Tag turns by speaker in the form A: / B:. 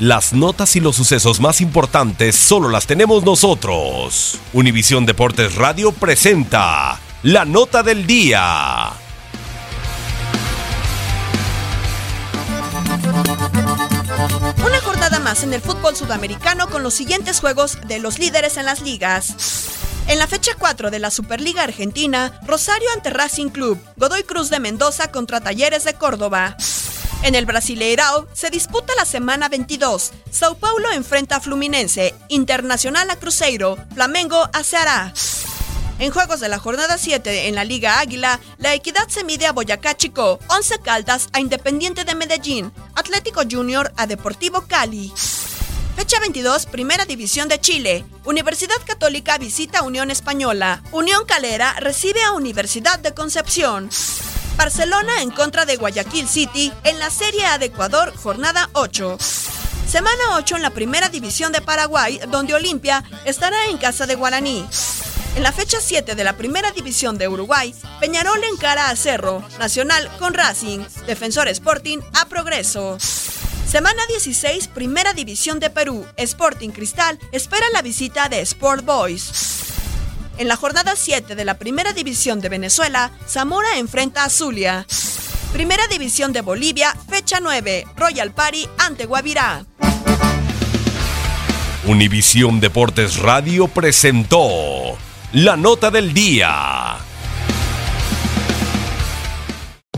A: Las notas y los sucesos más importantes solo las tenemos nosotros. Univisión Deportes Radio presenta la nota del día.
B: Una jornada más en el fútbol sudamericano con los siguientes juegos de los líderes en las ligas. En la fecha 4 de la Superliga Argentina, Rosario ante Racing Club, Godoy Cruz de Mendoza contra Talleres de Córdoba. En el Brasileirao se disputa la semana 22. Sao Paulo enfrenta a Fluminense, Internacional a Cruzeiro, Flamengo a Ceará. En juegos de la jornada 7 en la Liga Águila, la Equidad se mide a Boyacá Chico, Once Caldas a Independiente de Medellín, Atlético Junior a Deportivo Cali. Fecha 22, Primera División de Chile. Universidad Católica visita Unión Española. Unión Calera recibe a Universidad de Concepción. Barcelona en contra de Guayaquil City en la Serie A de Ecuador, jornada 8. Semana 8 en la Primera División de Paraguay, donde Olimpia estará en casa de Guaraní. En la fecha 7 de la Primera División de Uruguay, Peñarol encara a Cerro, Nacional con Racing, Defensor Sporting a Progreso. Semana 16, Primera División de Perú, Sporting Cristal espera la visita de Sport Boys. En la jornada 7 de la Primera División de Venezuela, Zamora enfrenta a Zulia. Primera División de Bolivia, fecha 9, Royal Party ante Guavirá.
A: Univisión Deportes Radio presentó la nota del día.